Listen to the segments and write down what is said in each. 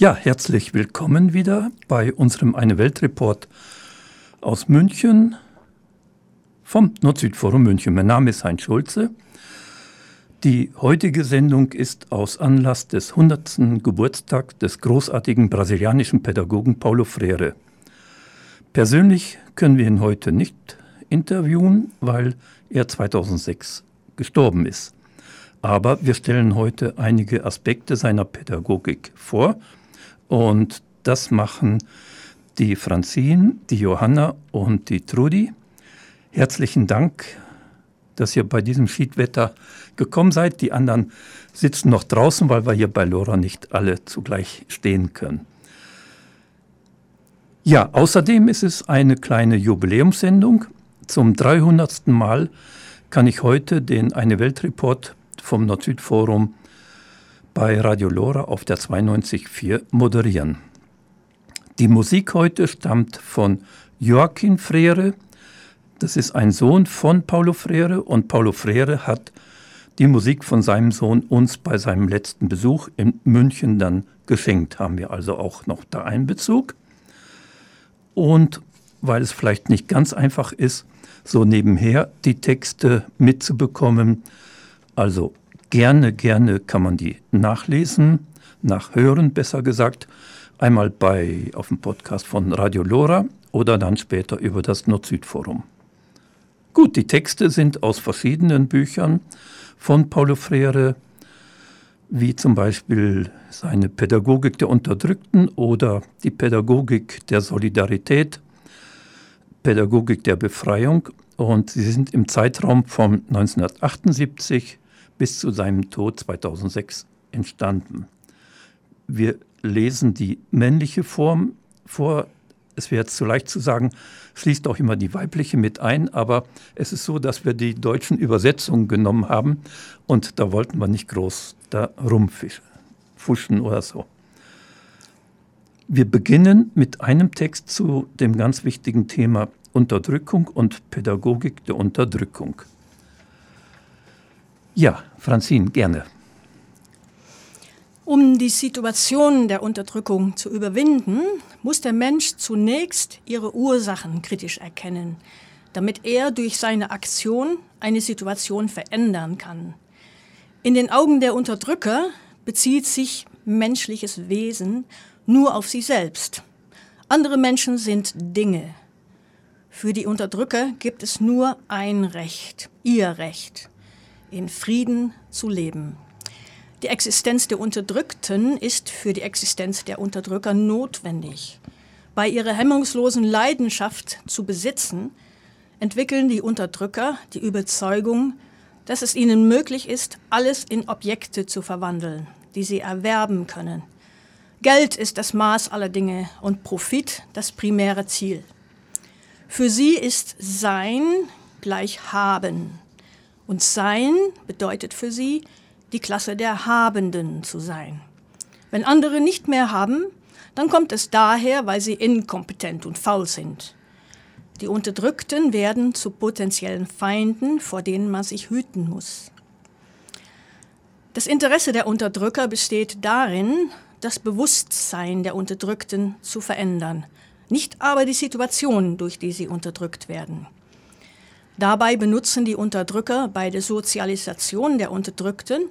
Ja, herzlich willkommen wieder bei unserem Eine Welt Report aus München vom Nord-Süd-Forum München. Mein Name ist Heinz Schulze. Die heutige Sendung ist aus Anlass des 100. Geburtstags des großartigen brasilianischen Pädagogen Paulo Freire. Persönlich können wir ihn heute nicht interviewen, weil er 2006 gestorben ist. Aber wir stellen heute einige Aspekte seiner Pädagogik vor und das machen die Franzin, die Johanna und die Trudi. Herzlichen Dank, dass ihr bei diesem Schiedwetter gekommen seid. Die anderen sitzen noch draußen, weil wir hier bei Lora nicht alle zugleich stehen können. Ja, außerdem ist es eine kleine Jubiläumssendung. Zum 300. Mal kann ich heute den Eine Weltreport vom Nord-Süd-Forum bei Radio Lora auf der 92.4 moderieren. Die Musik heute stammt von Joachim Frere. Das ist ein Sohn von Paulo Freire und Paulo Freire hat die Musik von seinem Sohn uns bei seinem letzten Besuch in München dann geschenkt. Haben wir also auch noch da einen Bezug. Und weil es vielleicht nicht ganz einfach ist, so nebenher die Texte mitzubekommen, also Gerne, gerne kann man die nachlesen, nachhören, besser gesagt, einmal bei, auf dem Podcast von Radio Lora oder dann später über das Nord-Süd-Forum. Gut, die Texte sind aus verschiedenen Büchern von Paulo Freire, wie zum Beispiel seine Pädagogik der Unterdrückten oder die Pädagogik der Solidarität, Pädagogik der Befreiung. Und sie sind im Zeitraum von 1978 bis zu seinem Tod 2006 entstanden. Wir lesen die männliche Form vor. Es wäre jetzt zu leicht zu sagen, schließt auch immer die weibliche mit ein, aber es ist so, dass wir die deutschen Übersetzungen genommen haben und da wollten wir nicht groß da rumfuschen oder so. Wir beginnen mit einem Text zu dem ganz wichtigen Thema Unterdrückung und Pädagogik der Unterdrückung. Ja, Franzin, gerne. Um die Situation der Unterdrückung zu überwinden, muss der Mensch zunächst ihre Ursachen kritisch erkennen, damit er durch seine Aktion eine Situation verändern kann. In den Augen der Unterdrücker bezieht sich menschliches Wesen nur auf sie selbst. Andere Menschen sind Dinge. Für die Unterdrücker gibt es nur ein Recht, ihr Recht in Frieden zu leben. Die Existenz der Unterdrückten ist für die Existenz der Unterdrücker notwendig. Bei ihrer hemmungslosen Leidenschaft zu besitzen, entwickeln die Unterdrücker die Überzeugung, dass es ihnen möglich ist, alles in Objekte zu verwandeln, die sie erwerben können. Geld ist das Maß aller Dinge und Profit das primäre Ziel. Für sie ist Sein gleich Haben. Und sein bedeutet für sie, die Klasse der Habenden zu sein. Wenn andere nicht mehr haben, dann kommt es daher, weil sie inkompetent und faul sind. Die Unterdrückten werden zu potenziellen Feinden, vor denen man sich hüten muss. Das Interesse der Unterdrücker besteht darin, das Bewusstsein der Unterdrückten zu verändern, nicht aber die Situation, durch die sie unterdrückt werden. Dabei benutzen die Unterdrücker bei der Sozialisation der Unterdrückten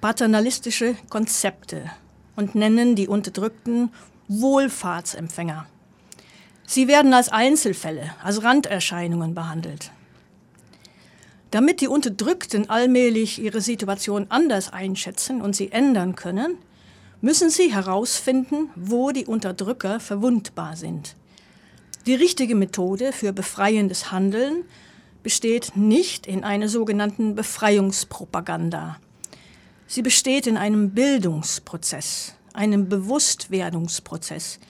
paternalistische Konzepte und nennen die Unterdrückten Wohlfahrtsempfänger. Sie werden als Einzelfälle, als Randerscheinungen behandelt. Damit die Unterdrückten allmählich ihre Situation anders einschätzen und sie ändern können, müssen sie herausfinden, wo die Unterdrücker verwundbar sind. Die richtige Methode für befreiendes Handeln besteht nicht in einer sogenannten Befreiungspropaganda. Sie besteht in einem Bildungsprozess, einem Bewusstwerdungsprozess,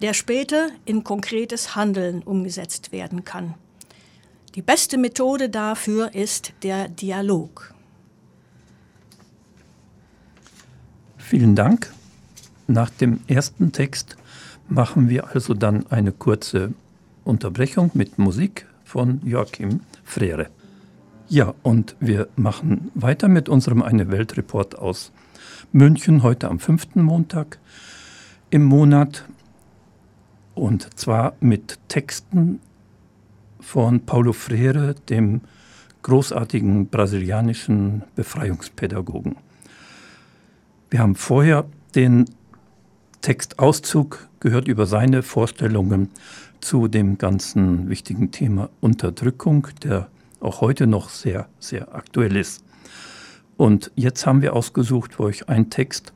der später in konkretes Handeln umgesetzt werden kann. Die beste Methode dafür ist der Dialog. Vielen Dank. Nach dem ersten Text machen wir also dann eine kurze Unterbrechung mit Musik von Joachim Frere. Ja, und wir machen weiter mit unserem Eine Welt Report aus München heute am fünften Montag. im Monat und zwar mit Texten von Paulo Freire, dem großartigen brasilianischen Befreiungspädagogen. Wir haben vorher den Textauszug gehört über seine Vorstellungen zu dem ganzen wichtigen Thema Unterdrückung, der auch heute noch sehr, sehr aktuell ist. Und jetzt haben wir ausgesucht für euch einen Text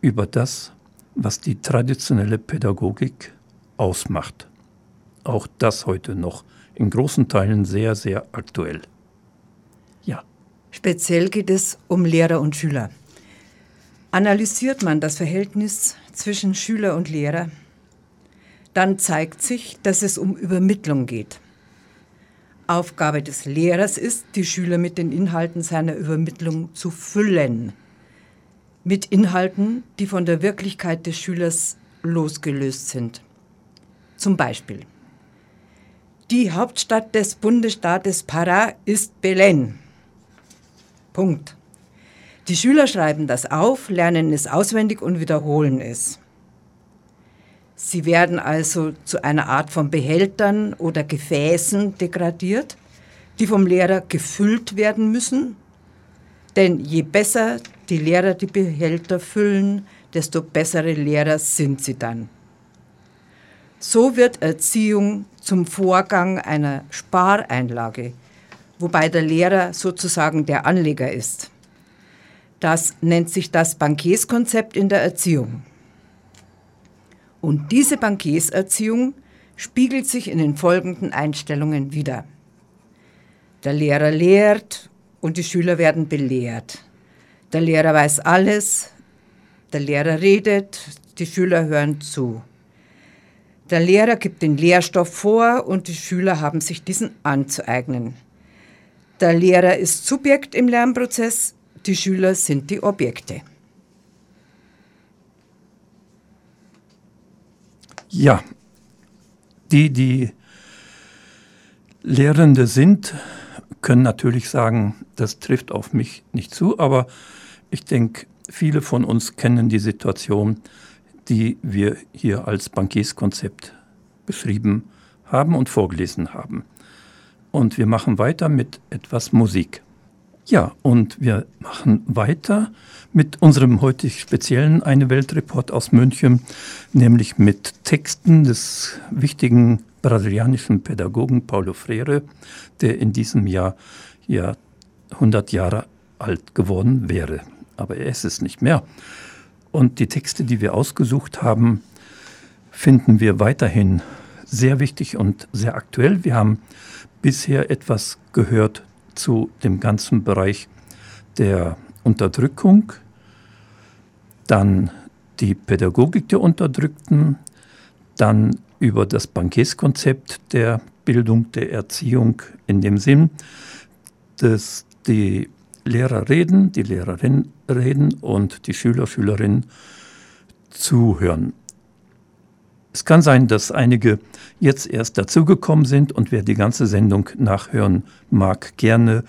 über das, was die traditionelle Pädagogik ausmacht. Auch das heute noch in großen Teilen sehr, sehr aktuell. Ja. Speziell geht es um Lehrer und Schüler. Analysiert man das Verhältnis zwischen Schüler und Lehrer, dann zeigt sich, dass es um Übermittlung geht. Aufgabe des Lehrers ist, die Schüler mit den Inhalten seiner Übermittlung zu füllen. Mit Inhalten, die von der Wirklichkeit des Schülers losgelöst sind. Zum Beispiel. Die Hauptstadt des Bundesstaates Pará ist Belén. Punkt. Die Schüler schreiben das auf, lernen es auswendig und wiederholen es. Sie werden also zu einer Art von Behältern oder Gefäßen degradiert, die vom Lehrer gefüllt werden müssen. Denn je besser die Lehrer die Behälter füllen, desto bessere Lehrer sind sie dann. So wird Erziehung zum Vorgang einer Spareinlage, wobei der Lehrer sozusagen der Anleger ist. Das nennt sich das Bankierskonzept in der Erziehung. Und diese Bankierserziehung spiegelt sich in den folgenden Einstellungen wider. Der Lehrer lehrt und die Schüler werden belehrt. Der Lehrer weiß alles, der Lehrer redet, die Schüler hören zu. Der Lehrer gibt den Lehrstoff vor und die Schüler haben sich diesen anzueignen. Der Lehrer ist Subjekt im Lernprozess, die Schüler sind die Objekte. Ja, die, die Lehrende sind, können natürlich sagen, das trifft auf mich nicht zu, aber ich denke, viele von uns kennen die Situation, die wir hier als Bankierskonzept beschrieben haben und vorgelesen haben. Und wir machen weiter mit etwas Musik. Ja, und wir machen weiter mit unserem heute speziellen Eine Weltreport aus München, nämlich mit Texten des wichtigen brasilianischen Pädagogen Paulo Freire, der in diesem Jahr ja 100 Jahre alt geworden wäre. Aber er ist es nicht mehr. Und die Texte, die wir ausgesucht haben, finden wir weiterhin sehr wichtig und sehr aktuell. Wir haben bisher etwas gehört zu dem ganzen Bereich der Unterdrückung, dann die Pädagogik der Unterdrückten, dann über das Bankierskonzept der Bildung, der Erziehung in dem Sinn, dass die Lehrer reden, die Lehrerinnen reden und die Schüler, Schülerinnen zuhören. Es kann sein, dass einige jetzt erst dazugekommen sind und wer die ganze Sendung nachhören mag, gerne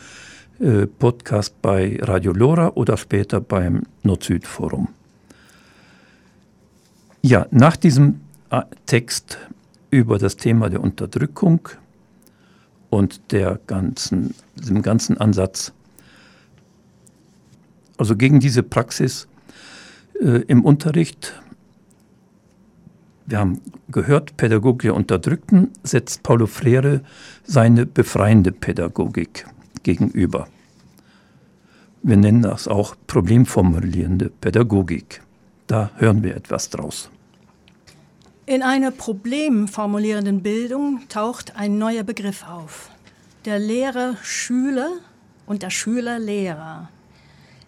äh, Podcast bei Radio Lora oder später beim Nord-Süd-Forum. Ja, nach diesem äh, Text über das Thema der Unterdrückung und der ganzen, dem ganzen Ansatz, also gegen diese Praxis äh, im Unterricht wir haben gehört, Pädagogik der Unterdrückten setzt Paulo Freire seine befreiende Pädagogik gegenüber. Wir nennen das auch problemformulierende Pädagogik. Da hören wir etwas draus. In einer problemformulierenden Bildung taucht ein neuer Begriff auf. Der Lehrer Schüler und der Schüler Lehrer.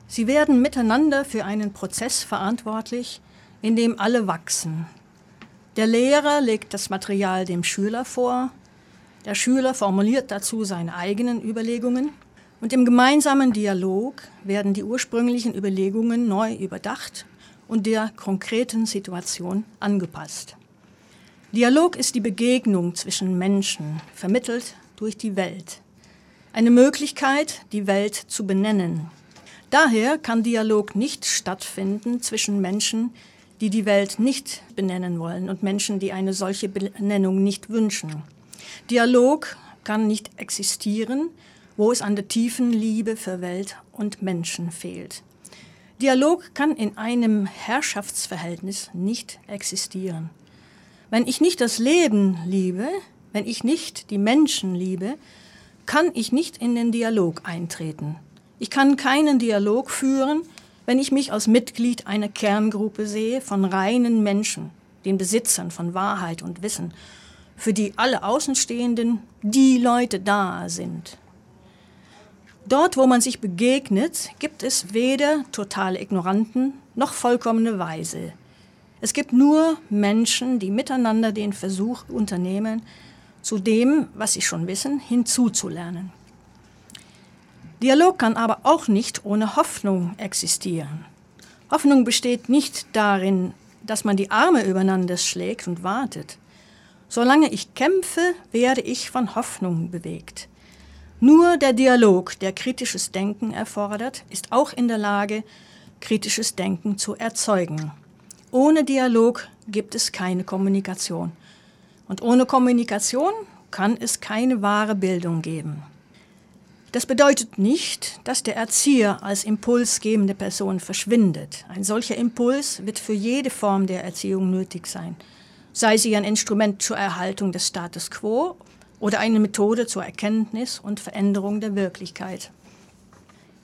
Sie werden miteinander für einen Prozess verantwortlich, in dem alle wachsen, der Lehrer legt das Material dem Schüler vor, der Schüler formuliert dazu seine eigenen Überlegungen und im gemeinsamen Dialog werden die ursprünglichen Überlegungen neu überdacht und der konkreten Situation angepasst. Dialog ist die Begegnung zwischen Menschen, vermittelt durch die Welt. Eine Möglichkeit, die Welt zu benennen. Daher kann Dialog nicht stattfinden zwischen Menschen, die die Welt nicht benennen wollen und Menschen, die eine solche Benennung nicht wünschen. Dialog kann nicht existieren, wo es an der tiefen Liebe für Welt und Menschen fehlt. Dialog kann in einem Herrschaftsverhältnis nicht existieren. Wenn ich nicht das Leben liebe, wenn ich nicht die Menschen liebe, kann ich nicht in den Dialog eintreten. Ich kann keinen Dialog führen, wenn ich mich als Mitglied einer Kerngruppe sehe von reinen Menschen, den Besitzern von Wahrheit und Wissen, für die alle Außenstehenden die Leute da sind. Dort, wo man sich begegnet, gibt es weder totale Ignoranten noch vollkommene Weise. Es gibt nur Menschen, die miteinander den Versuch unternehmen, zu dem, was sie schon wissen, hinzuzulernen. Dialog kann aber auch nicht ohne Hoffnung existieren. Hoffnung besteht nicht darin, dass man die Arme übereinander schlägt und wartet. Solange ich kämpfe, werde ich von Hoffnung bewegt. Nur der Dialog, der kritisches Denken erfordert, ist auch in der Lage, kritisches Denken zu erzeugen. Ohne Dialog gibt es keine Kommunikation. Und ohne Kommunikation kann es keine wahre Bildung geben. Das bedeutet nicht, dass der Erzieher als impulsgebende Person verschwindet. Ein solcher Impuls wird für jede Form der Erziehung nötig sein, sei sie ein Instrument zur Erhaltung des Status quo oder eine Methode zur Erkenntnis und Veränderung der Wirklichkeit.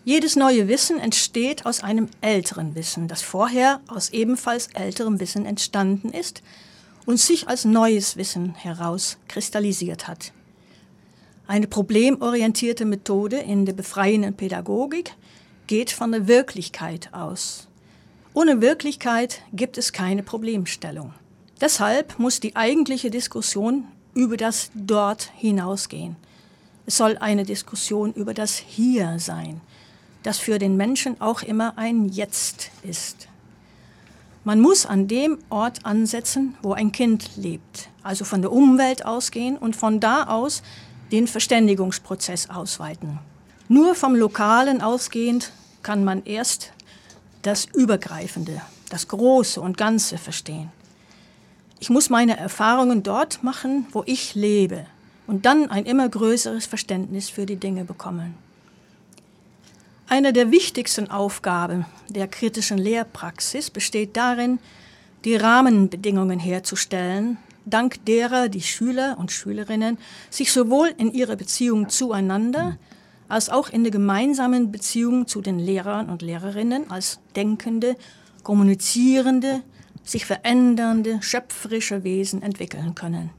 Jedes neue Wissen entsteht aus einem älteren Wissen, das vorher aus ebenfalls älterem Wissen entstanden ist und sich als neues Wissen herauskristallisiert hat. Eine problemorientierte Methode in der befreienden Pädagogik geht von der Wirklichkeit aus. Ohne Wirklichkeit gibt es keine Problemstellung. Deshalb muss die eigentliche Diskussion über das Dort hinausgehen. Es soll eine Diskussion über das Hier sein, das für den Menschen auch immer ein Jetzt ist. Man muss an dem Ort ansetzen, wo ein Kind lebt, also von der Umwelt ausgehen und von da aus den Verständigungsprozess ausweiten. Nur vom Lokalen ausgehend kann man erst das Übergreifende, das Große und Ganze verstehen. Ich muss meine Erfahrungen dort machen, wo ich lebe und dann ein immer größeres Verständnis für die Dinge bekommen. Eine der wichtigsten Aufgaben der kritischen Lehrpraxis besteht darin, die Rahmenbedingungen herzustellen, dank derer die Schüler und Schülerinnen sich sowohl in ihrer Beziehung zueinander als auch in der gemeinsamen Beziehung zu den Lehrern und Lehrerinnen als denkende, kommunizierende, sich verändernde, schöpferische Wesen entwickeln können.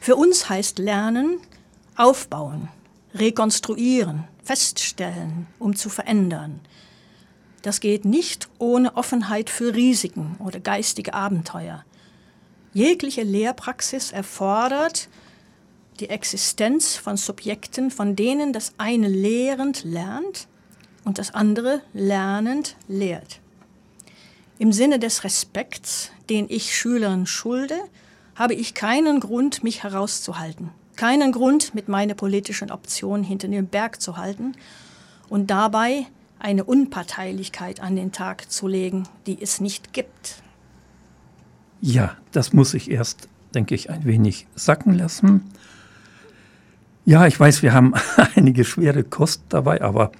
Für uns heißt Lernen aufbauen, rekonstruieren, feststellen, um zu verändern. Das geht nicht ohne Offenheit für Risiken oder geistige Abenteuer. Jegliche Lehrpraxis erfordert die Existenz von Subjekten, von denen das eine lehrend lernt und das andere lernend lehrt. Im Sinne des Respekts, den ich Schülern schulde, habe ich keinen Grund, mich herauszuhalten, keinen Grund, mit meiner politischen Option hinter dem Berg zu halten und dabei eine Unparteilichkeit an den Tag zu legen, die es nicht gibt. Ja, das muss ich erst, denke ich, ein wenig sacken lassen. Ja, ich weiß, wir haben einige schwere Kost dabei, aber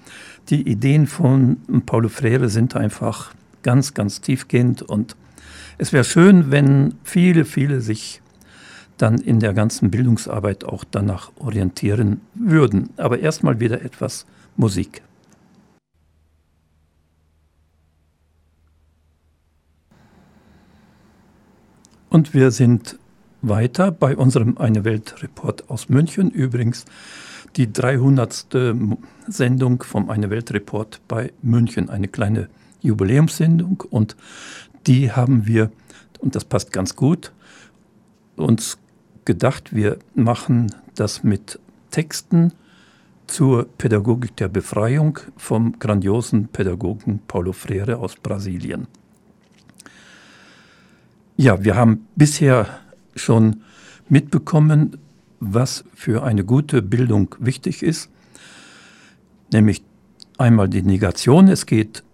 die Ideen von Paulo Freire sind einfach ganz, ganz tiefgehend. Und es wäre schön, wenn viele, viele sich dann in der ganzen Bildungsarbeit auch danach orientieren würden. Aber erstmal wieder etwas Musik. Und wir sind weiter bei unserem Eine Welt Report aus München. Übrigens die 300. Sendung vom Eine Welt Report bei München. Eine kleine Jubiläumssendung und die haben wir, und das passt ganz gut, uns gedacht, wir machen das mit Texten zur Pädagogik der Befreiung vom grandiosen Pädagogen Paulo Freire aus Brasilien. Ja, wir haben bisher schon mitbekommen, was für eine gute Bildung wichtig ist, nämlich einmal die Negation. Es geht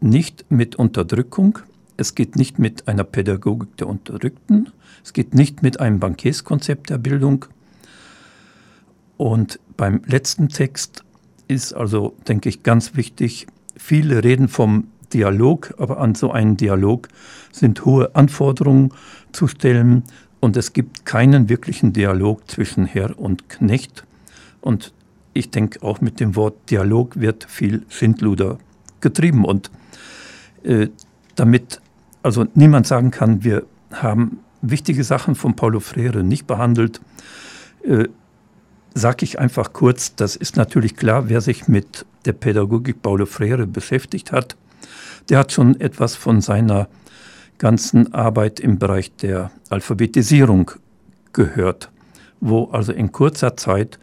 nicht mit Unterdrückung, es geht nicht mit einer Pädagogik der Unterdrückten, es geht nicht mit einem Bankierskonzept der Bildung. Und beim letzten Text ist also, denke ich, ganz wichtig, viele reden vom Dialog, aber an so einen Dialog sind hohe Anforderungen zu stellen und es gibt keinen wirklichen Dialog zwischen Herr und Knecht. Und ich denke, auch mit dem Wort Dialog wird viel Schindluder getrieben. Und äh, damit also niemand sagen kann, wir haben wichtige Sachen von Paulo Freire nicht behandelt, äh, sage ich einfach kurz, das ist natürlich klar, wer sich mit der Pädagogik Paulo Freire beschäftigt hat, der hat schon etwas von seiner ganzen Arbeit im Bereich der Alphabetisierung gehört, wo also in kurzer Zeit,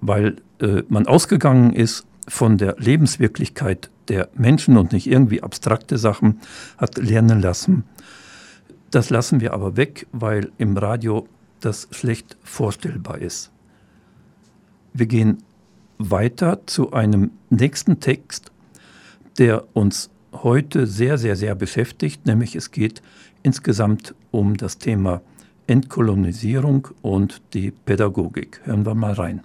weil äh, man ausgegangen ist von der Lebenswirklichkeit der Menschen und nicht irgendwie abstrakte Sachen, hat lernen lassen. Das lassen wir aber weg, weil im Radio das schlecht vorstellbar ist. Wir gehen weiter zu einem nächsten Text, der uns heute sehr, sehr, sehr beschäftigt, nämlich es geht insgesamt um das Thema Entkolonisierung und die Pädagogik. Hören wir mal rein.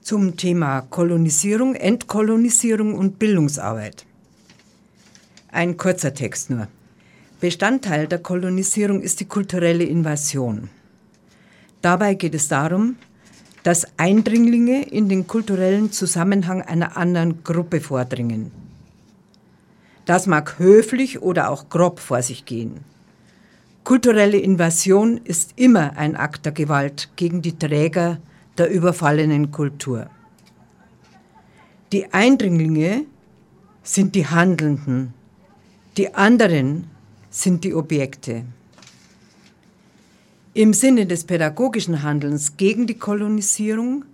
Zum Thema Kolonisierung, Entkolonisierung und Bildungsarbeit. Ein kurzer Text nur. Bestandteil der Kolonisierung ist die kulturelle Invasion. Dabei geht es darum, dass Eindringlinge in den kulturellen Zusammenhang einer anderen Gruppe vordringen. Das mag höflich oder auch grob vor sich gehen. Kulturelle Invasion ist immer ein Akt der Gewalt gegen die Träger der überfallenen Kultur. Die Eindringlinge sind die Handelnden, die anderen sind die Objekte. Im Sinne des pädagogischen Handelns gegen die Kolonisierung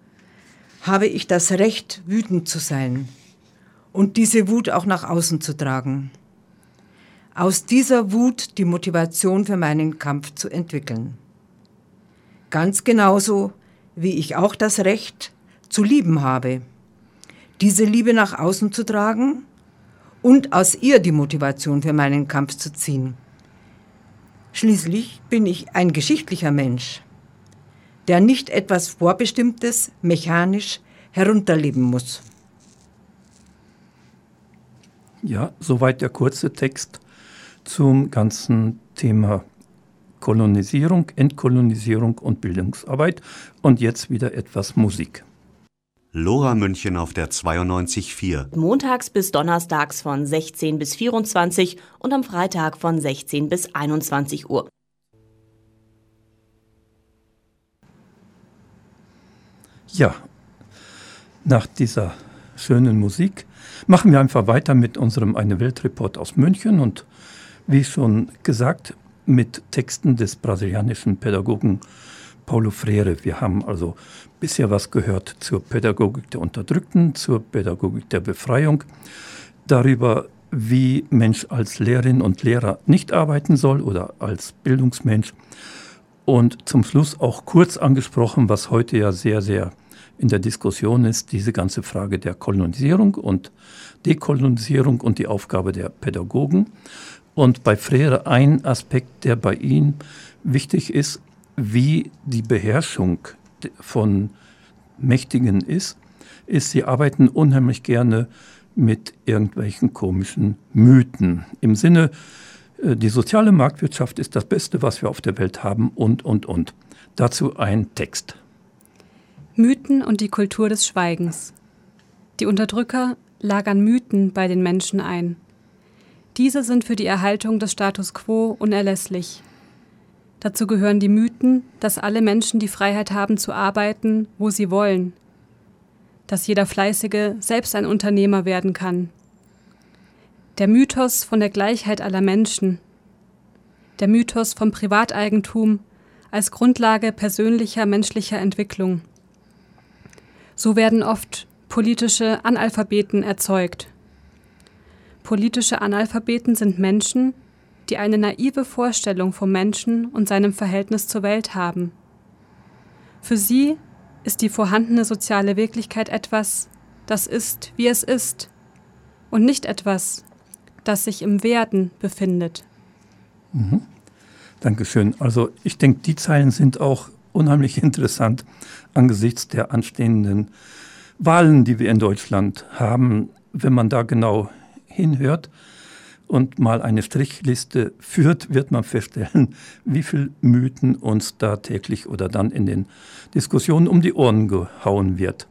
habe ich das Recht, wütend zu sein und diese Wut auch nach außen zu tragen. Aus dieser Wut die Motivation für meinen Kampf zu entwickeln. Ganz genauso, wie ich auch das Recht zu lieben habe, diese Liebe nach außen zu tragen und aus ihr die Motivation für meinen Kampf zu ziehen. Schließlich bin ich ein geschichtlicher Mensch, der nicht etwas Vorbestimmtes mechanisch herunterleben muss. Ja, soweit der kurze Text zum ganzen Thema Kolonisierung, Entkolonisierung und Bildungsarbeit. Und jetzt wieder etwas Musik. Lora München auf der 92.4. Montags bis donnerstags von 16 bis 24 und am Freitag von 16 bis 21 Uhr. Ja, nach dieser schönen Musik machen wir einfach weiter mit unserem Eine Weltreport aus München und wie schon gesagt, mit Texten des brasilianischen Pädagogen Paulo Freire. Wir haben also bisher was gehört zur Pädagogik der Unterdrückten, zur Pädagogik der Befreiung, darüber, wie Mensch als Lehrerin und Lehrer nicht arbeiten soll oder als Bildungsmensch. Und zum Schluss auch kurz angesprochen, was heute ja sehr, sehr in der Diskussion ist, diese ganze Frage der Kolonisierung und Dekolonisierung und die Aufgabe der Pädagogen. Und bei Freire ein Aspekt, der bei ihm wichtig ist, wie die Beherrschung von Mächtigen ist, ist, sie arbeiten unheimlich gerne mit irgendwelchen komischen Mythen. Im Sinne, äh, die soziale Marktwirtschaft ist das Beste, was wir auf der Welt haben und, und, und. Dazu ein Text. Mythen und die Kultur des Schweigens. Die Unterdrücker lagern Mythen bei den Menschen ein. Diese sind für die Erhaltung des Status quo unerlässlich. Dazu gehören die Mythen, dass alle Menschen die Freiheit haben zu arbeiten, wo sie wollen, dass jeder Fleißige selbst ein Unternehmer werden kann. Der Mythos von der Gleichheit aller Menschen, der Mythos vom Privateigentum als Grundlage persönlicher menschlicher Entwicklung. So werden oft politische Analphabeten erzeugt. Politische Analphabeten sind Menschen, die eine naive Vorstellung vom Menschen und seinem Verhältnis zur Welt haben. Für sie ist die vorhandene soziale Wirklichkeit etwas, das ist, wie es ist, und nicht etwas, das sich im Werden befindet. Mhm. Dankeschön. Also ich denke, die Zeilen sind auch unheimlich interessant angesichts der anstehenden Wahlen, die wir in Deutschland haben. Wenn man da genau hinhört und mal eine Strichliste führt, wird man feststellen, wie viel Mythen uns da täglich oder dann in den Diskussionen um die Ohren gehauen wird.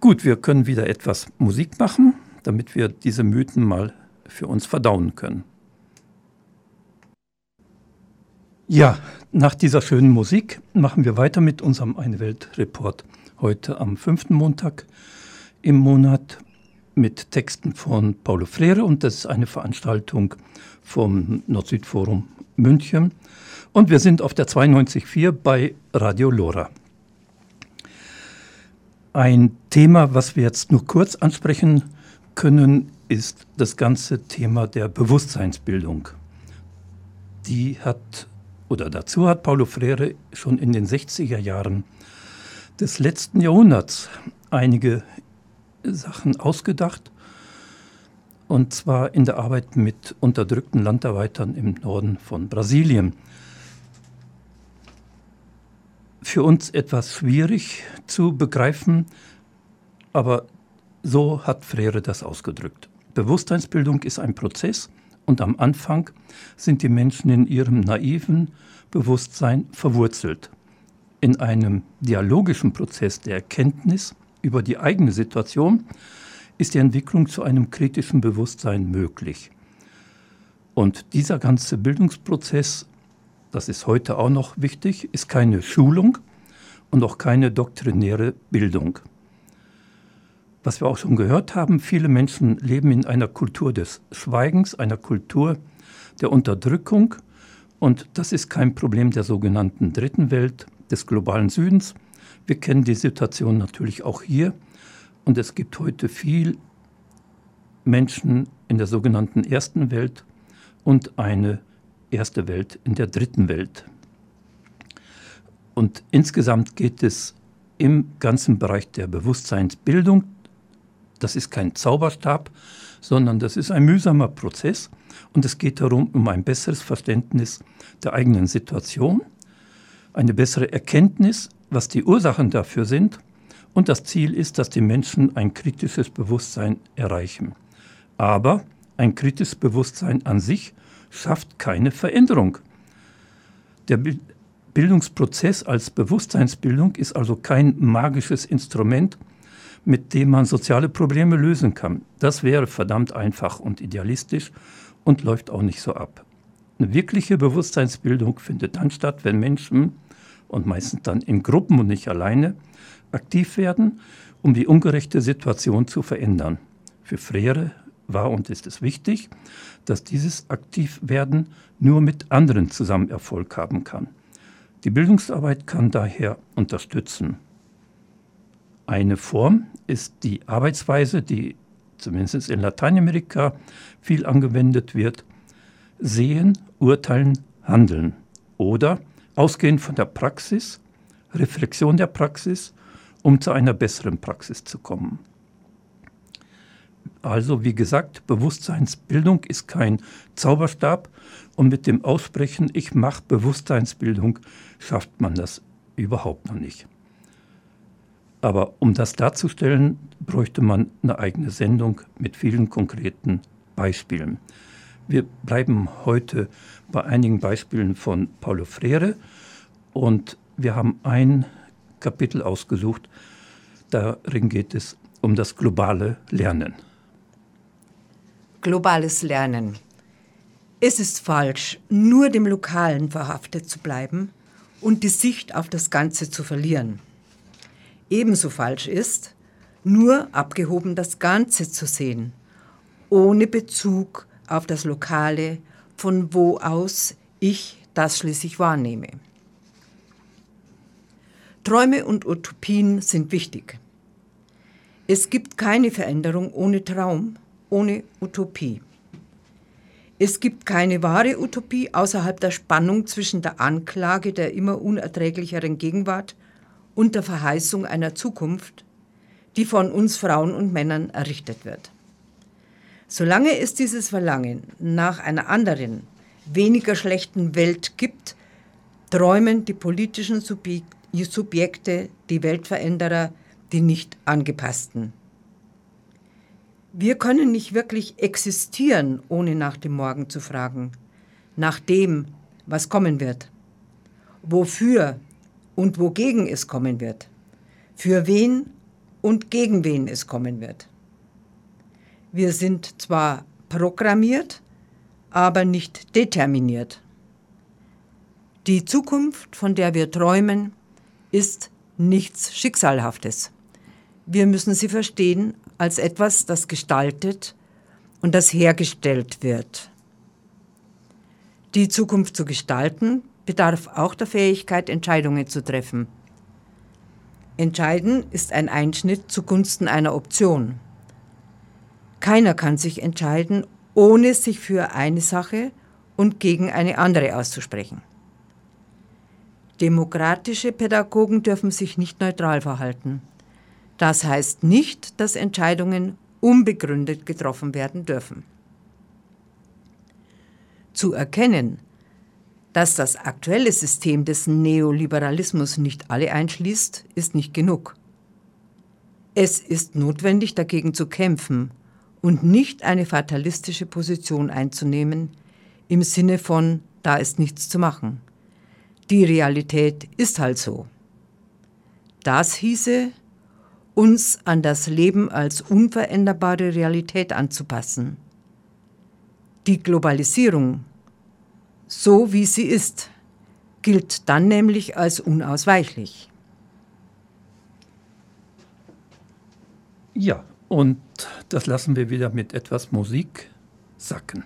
Gut, wir können wieder etwas Musik machen, damit wir diese Mythen mal für uns verdauen können. Ja, nach dieser schönen Musik machen wir weiter mit unserem Eine Welt Report. Heute am fünften Montag im Monat mit Texten von Paulo Freire und das ist eine Veranstaltung vom Nord-Süd-Forum München. Und wir sind auf der 92.4 bei Radio Lora. Ein Thema, was wir jetzt nur kurz ansprechen können, ist das ganze Thema der Bewusstseinsbildung. Die hat oder dazu hat Paulo Freire schon in den 60er Jahren des letzten Jahrhunderts einige Sachen ausgedacht. Und zwar in der Arbeit mit unterdrückten Landarbeitern im Norden von Brasilien. Für uns etwas schwierig zu begreifen, aber so hat Freire das ausgedrückt. Bewusstseinsbildung ist ein Prozess, und am Anfang sind die Menschen in ihrem naiven Bewusstsein verwurzelt. In einem dialogischen Prozess der Erkenntnis über die eigene Situation ist die Entwicklung zu einem kritischen Bewusstsein möglich. Und dieser ganze Bildungsprozess, das ist heute auch noch wichtig, ist keine Schulung und auch keine doktrinäre Bildung. Was wir auch schon gehört haben, viele Menschen leben in einer Kultur des Schweigens, einer Kultur der Unterdrückung. Und das ist kein Problem der sogenannten Dritten Welt, des globalen Südens. Wir kennen die Situation natürlich auch hier. Und es gibt heute viel Menschen in der sogenannten Ersten Welt und eine erste Welt in der Dritten Welt. Und insgesamt geht es im ganzen Bereich der Bewusstseinsbildung, das ist kein Zauberstab, sondern das ist ein mühsamer Prozess und es geht darum, um ein besseres Verständnis der eigenen Situation, eine bessere Erkenntnis, was die Ursachen dafür sind und das Ziel ist, dass die Menschen ein kritisches Bewusstsein erreichen. Aber ein kritisches Bewusstsein an sich schafft keine Veränderung. Der Bildungsprozess als Bewusstseinsbildung ist also kein magisches Instrument, mit dem man soziale Probleme lösen kann. Das wäre verdammt einfach und idealistisch und läuft auch nicht so ab. Eine wirkliche Bewusstseinsbildung findet dann statt, wenn Menschen, und meistens dann in Gruppen und nicht alleine, aktiv werden, um die ungerechte Situation zu verändern. Für Freire war und ist es wichtig, dass dieses Aktivwerden nur mit anderen zusammen Erfolg haben kann. Die Bildungsarbeit kann daher unterstützen. Eine Form ist die Arbeitsweise, die zumindest in Lateinamerika viel angewendet wird. Sehen, urteilen, handeln. Oder ausgehend von der Praxis, Reflexion der Praxis, um zu einer besseren Praxis zu kommen. Also wie gesagt, Bewusstseinsbildung ist kein Zauberstab und mit dem Aussprechen, ich mache Bewusstseinsbildung, schafft man das überhaupt noch nicht. Aber um das darzustellen, bräuchte man eine eigene Sendung mit vielen konkreten Beispielen. Wir bleiben heute bei einigen Beispielen von Paulo Freire und wir haben ein Kapitel ausgesucht, darin geht es um das globale Lernen. Globales Lernen. Es ist falsch, nur dem Lokalen verhaftet zu bleiben und die Sicht auf das Ganze zu verlieren ebenso falsch ist, nur abgehoben das Ganze zu sehen, ohne Bezug auf das Lokale, von wo aus ich das schließlich wahrnehme. Träume und Utopien sind wichtig. Es gibt keine Veränderung ohne Traum, ohne Utopie. Es gibt keine wahre Utopie außerhalb der Spannung zwischen der Anklage der immer unerträglicheren Gegenwart und der Verheißung einer Zukunft, die von uns Frauen und Männern errichtet wird. Solange es dieses Verlangen nach einer anderen, weniger schlechten Welt gibt, träumen die politischen Subjekte, die Weltveränderer, die nicht angepassten. Wir können nicht wirklich existieren, ohne nach dem Morgen zu fragen, nach dem, was kommen wird, wofür und wogegen es kommen wird, für wen und gegen wen es kommen wird. Wir sind zwar programmiert, aber nicht determiniert. Die Zukunft, von der wir träumen, ist nichts Schicksalhaftes. Wir müssen sie verstehen als etwas, das gestaltet und das hergestellt wird. Die Zukunft zu gestalten bedarf auch der Fähigkeit, Entscheidungen zu treffen. Entscheiden ist ein Einschnitt zugunsten einer Option. Keiner kann sich entscheiden, ohne sich für eine Sache und gegen eine andere auszusprechen. Demokratische Pädagogen dürfen sich nicht neutral verhalten. Das heißt nicht, dass Entscheidungen unbegründet getroffen werden dürfen. Zu erkennen, dass das aktuelle System des Neoliberalismus nicht alle einschließt, ist nicht genug. Es ist notwendig, dagegen zu kämpfen und nicht eine fatalistische Position einzunehmen im Sinne von, da ist nichts zu machen. Die Realität ist halt so. Das hieße, uns an das Leben als unveränderbare Realität anzupassen. Die Globalisierung, so wie sie ist, gilt dann nämlich als unausweichlich. Ja, und das lassen wir wieder mit etwas Musik sacken.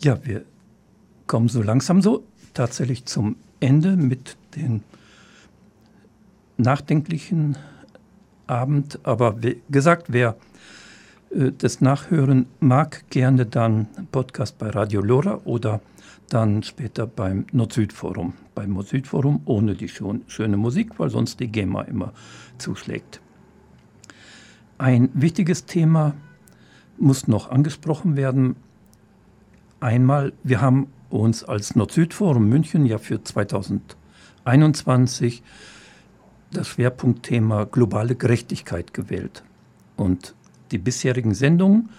Ja, wir kommen so langsam so tatsächlich zum Ende mit den nachdenklichen Abend. Aber wie gesagt, wer das nachhören mag, gerne dann Podcast bei Radio Lora oder dann später beim Nord-Süd-Forum. Beim Nord-Süd-Forum ohne die schöne Musik, weil sonst die GEMA immer zuschlägt. Ein wichtiges Thema muss noch angesprochen werden. Einmal, wir haben uns als Nord-Süd-Forum München ja für 2000 2021 das Schwerpunktthema globale Gerechtigkeit gewählt. Und die bisherigen Sendungen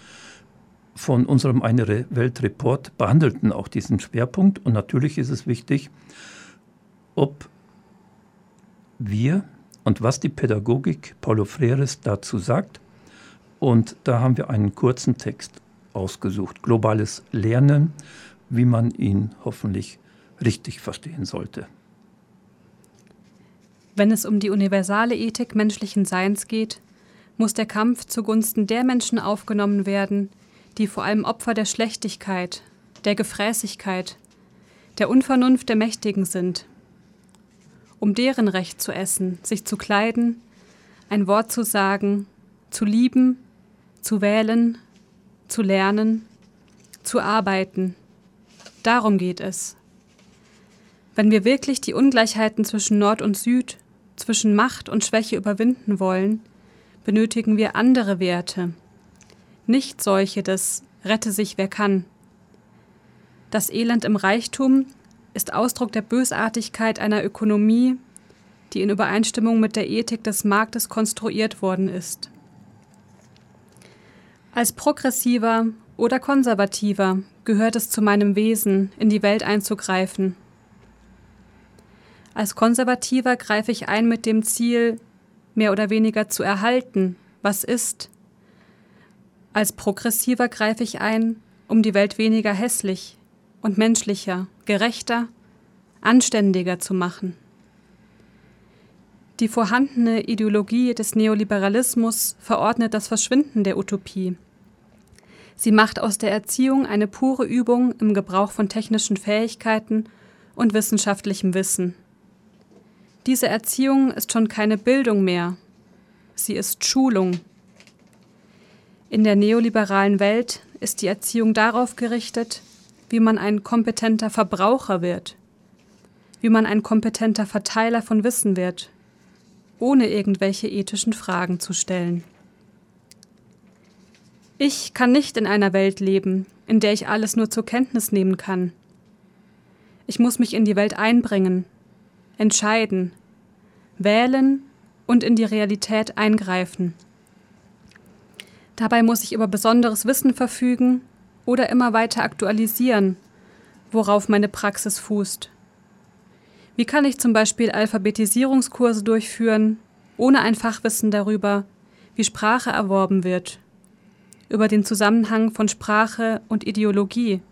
von unserem Eine Welt Report behandelten auch diesen Schwerpunkt. Und natürlich ist es wichtig, ob wir und was die Pädagogik Paulo Freires dazu sagt. Und da haben wir einen kurzen Text ausgesucht. Globales Lernen, wie man ihn hoffentlich richtig verstehen sollte. Wenn es um die universale Ethik menschlichen Seins geht, muss der Kampf zugunsten der Menschen aufgenommen werden, die vor allem Opfer der Schlechtigkeit, der Gefräßigkeit, der Unvernunft der Mächtigen sind. Um deren Recht zu essen, sich zu kleiden, ein Wort zu sagen, zu lieben, zu wählen, zu lernen, zu arbeiten. Darum geht es. Wenn wir wirklich die Ungleichheiten zwischen Nord und Süd, zwischen Macht und Schwäche überwinden wollen, benötigen wir andere Werte, nicht solche des Rette sich wer kann. Das Elend im Reichtum ist Ausdruck der Bösartigkeit einer Ökonomie, die in Übereinstimmung mit der Ethik des Marktes konstruiert worden ist. Als progressiver oder konservativer gehört es zu meinem Wesen, in die Welt einzugreifen als Konservativer greife ich ein mit dem Ziel, mehr oder weniger zu erhalten, was ist. Als Progressiver greife ich ein, um die Welt weniger hässlich und menschlicher, gerechter, anständiger zu machen. Die vorhandene Ideologie des Neoliberalismus verordnet das Verschwinden der Utopie. Sie macht aus der Erziehung eine pure Übung im Gebrauch von technischen Fähigkeiten und wissenschaftlichem Wissen. Diese Erziehung ist schon keine Bildung mehr, sie ist Schulung. In der neoliberalen Welt ist die Erziehung darauf gerichtet, wie man ein kompetenter Verbraucher wird. wie man ein kompetenter Verteiler von Wissen wird, ohne irgendwelche ethischen Fragen zu stellen. Ich kann nicht in einer Welt leben, in der ich alles nur zur Kenntnis nehmen kann. Ich muss mich in die Welt einbringen, entscheiden, wählen und in die Realität eingreifen. Dabei muss ich über besonderes Wissen verfügen oder immer weiter aktualisieren, worauf meine Praxis fußt. Wie kann ich zum Beispiel Alphabetisierungskurse durchführen, ohne ein Fachwissen darüber, wie Sprache erworben wird, über den Zusammenhang von Sprache und Ideologie,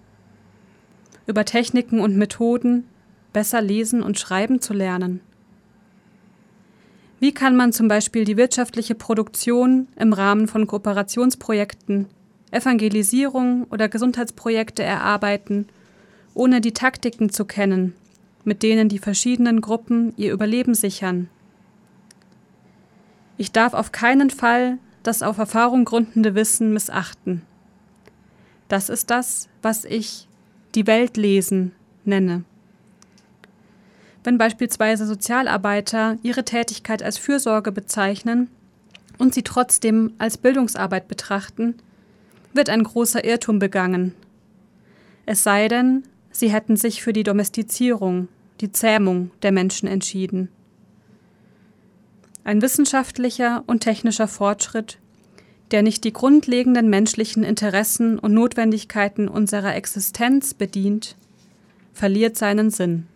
über Techniken und Methoden, besser lesen und schreiben zu lernen? Wie kann man zum Beispiel die wirtschaftliche Produktion im Rahmen von Kooperationsprojekten, Evangelisierung oder Gesundheitsprojekte erarbeiten, ohne die Taktiken zu kennen, mit denen die verschiedenen Gruppen ihr Überleben sichern? Ich darf auf keinen Fall das auf Erfahrung gründende Wissen missachten. Das ist das, was ich die Welt lesen nenne wenn beispielsweise Sozialarbeiter ihre Tätigkeit als Fürsorge bezeichnen und sie trotzdem als Bildungsarbeit betrachten, wird ein großer Irrtum begangen. Es sei denn, sie hätten sich für die Domestizierung, die Zähmung der Menschen entschieden. Ein wissenschaftlicher und technischer Fortschritt, der nicht die grundlegenden menschlichen Interessen und Notwendigkeiten unserer Existenz bedient, verliert seinen Sinn.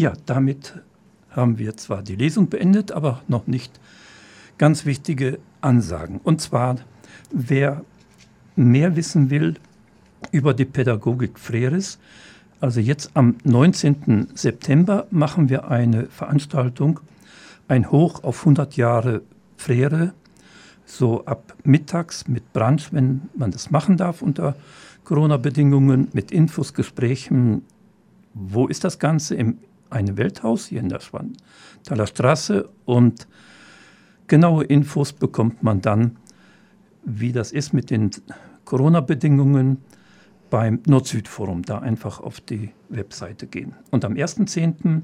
Ja, damit haben wir zwar die Lesung beendet, aber noch nicht ganz wichtige Ansagen. Und zwar, wer mehr wissen will über die Pädagogik Freres, also jetzt am 19. September machen wir eine Veranstaltung, ein Hoch auf 100 Jahre Frere, so ab mittags mit Brunch, wenn man das machen darf unter Corona-Bedingungen, mit Infos, Gesprächen. Wo ist das Ganze? Im ein Welthaus hier in der Schwanthaler Straße und genaue Infos bekommt man dann, wie das ist mit den Corona-Bedingungen beim Nord-Süd-Forum. Da einfach auf die Webseite gehen. Und am 1.10.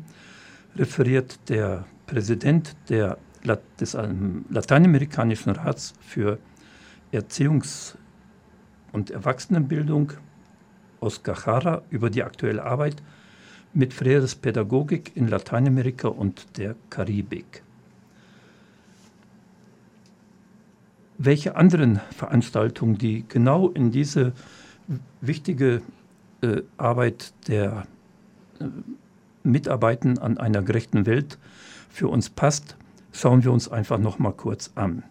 referiert der Präsident der, des ähm, Lateinamerikanischen Rats für Erziehungs- und Erwachsenenbildung, Oskar Jara, über die aktuelle Arbeit mit Freires Pädagogik in Lateinamerika und der Karibik. Welche anderen Veranstaltungen, die genau in diese wichtige äh, Arbeit der äh, Mitarbeiten an einer gerechten Welt für uns passt, schauen wir uns einfach noch mal kurz an.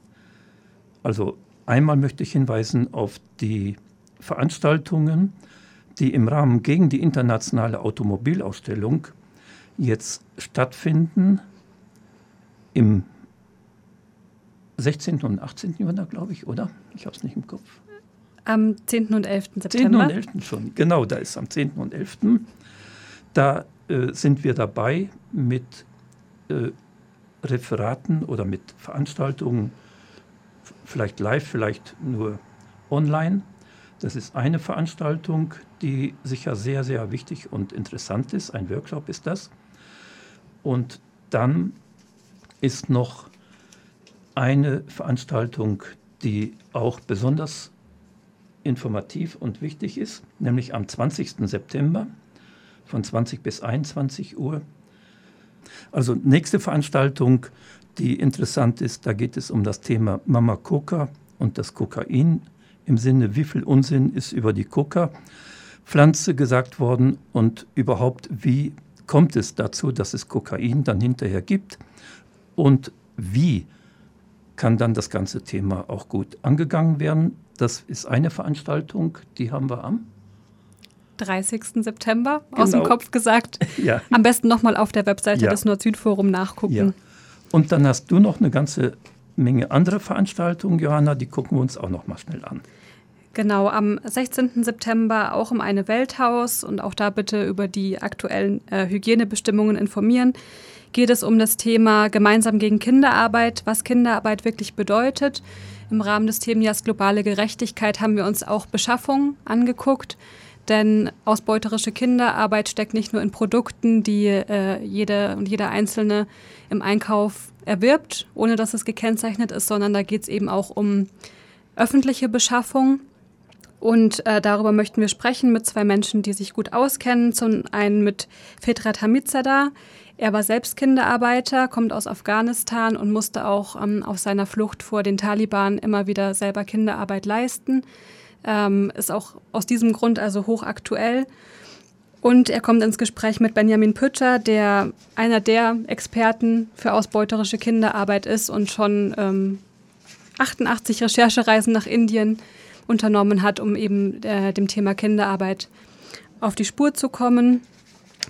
Also einmal möchte ich hinweisen auf die Veranstaltungen, die im Rahmen gegen die internationale Automobilausstellung jetzt stattfinden im 16. und 18. Januar, glaube ich, oder? Ich habe es nicht im Kopf. Am 10. und 11. September. 10. und 11. schon, genau, da ist am 10. und 11. Da äh, sind wir dabei mit äh, Referaten oder mit Veranstaltungen, vielleicht live, vielleicht nur online das ist eine Veranstaltung, die sicher sehr, sehr wichtig und interessant ist. Ein Workshop ist das. Und dann ist noch eine Veranstaltung, die auch besonders informativ und wichtig ist, nämlich am 20. September von 20 bis 21 Uhr. Also nächste Veranstaltung, die interessant ist, da geht es um das Thema Mama Coca und das Kokain im Sinne, wie viel Unsinn ist über die Coca-Pflanze gesagt worden und überhaupt, wie kommt es dazu, dass es Kokain dann hinterher gibt und wie kann dann das ganze Thema auch gut angegangen werden. Das ist eine Veranstaltung, die haben wir am 30. September genau. aus dem genau. Kopf gesagt. Ja. Am besten nochmal auf der Webseite ja. des Nord-Süd-Forum nachgucken. Ja. Und dann hast du noch eine ganze Menge andere Veranstaltungen, Johanna, die gucken wir uns auch noch mal schnell an. Genau, am 16. September auch im Eine Welthaus und auch da bitte über die aktuellen äh, Hygienebestimmungen informieren. Geht es um das Thema gemeinsam gegen Kinderarbeit, was Kinderarbeit wirklich bedeutet. Im Rahmen des Themenjahrs globale Gerechtigkeit haben wir uns auch Beschaffung angeguckt. Denn ausbeuterische Kinderarbeit steckt nicht nur in Produkten, die äh, jede und jeder Einzelne im Einkauf erwirbt, ohne dass es gekennzeichnet ist, sondern da geht es eben auch um öffentliche Beschaffung. Und äh, darüber möchten wir sprechen mit zwei Menschen, die sich gut auskennen. Zum einen mit Fedrat Hamizadeh. Er war selbst Kinderarbeiter, kommt aus Afghanistan und musste auch ähm, auf seiner Flucht vor den Taliban immer wieder selber Kinderarbeit leisten. Ähm, ist auch aus diesem Grund also hochaktuell. Und er kommt ins Gespräch mit Benjamin Pütter, der einer der Experten für ausbeuterische Kinderarbeit ist und schon ähm, 88 Recherchereisen nach Indien unternommen hat, um eben äh, dem Thema Kinderarbeit auf die Spur zu kommen.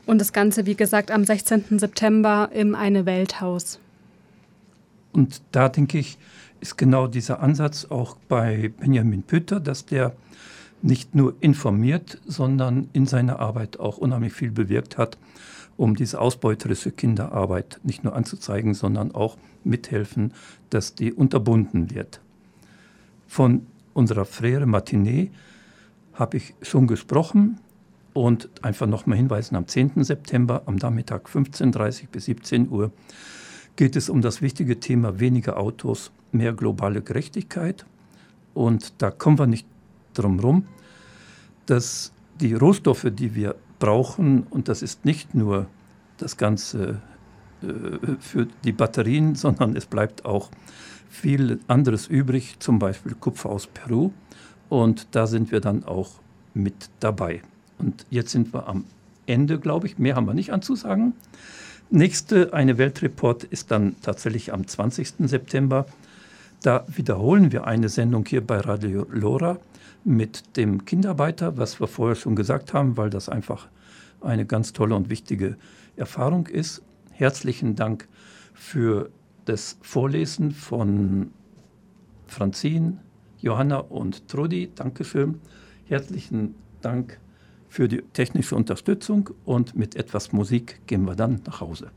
Und das Ganze, wie gesagt, am 16. September im Eine Welthaus. Und da denke ich, ist genau dieser Ansatz auch bei Benjamin Pütter, dass der nicht nur informiert, sondern in seiner Arbeit auch unheimlich viel bewirkt hat, um diese ausbeuterische Kinderarbeit nicht nur anzuzeigen, sondern auch mithelfen, dass die unterbunden wird. Von unserer Frere Matinee habe ich schon gesprochen und einfach nochmal hinweisen, am 10. September am Nachmittag 15.30 bis 17 Uhr geht es um das wichtige Thema weniger Autos, mehr globale Gerechtigkeit. Und da kommen wir nicht drum herum, dass die Rohstoffe, die wir brauchen, und das ist nicht nur das Ganze äh, für die Batterien, sondern es bleibt auch viel anderes übrig, zum Beispiel Kupfer aus Peru. Und da sind wir dann auch mit dabei. Und jetzt sind wir am Ende, glaube ich. Mehr haben wir nicht anzusagen. Nächste eine Weltreport ist dann tatsächlich am 20. September. Da wiederholen wir eine Sendung hier bei Radio Lora mit dem Kinderarbeiter, was wir vorher schon gesagt haben, weil das einfach eine ganz tolle und wichtige Erfahrung ist. Herzlichen Dank für das Vorlesen von Franzin, Johanna und Trudi. Dankeschön. Herzlichen Dank für die technische Unterstützung und mit etwas Musik gehen wir dann nach Hause.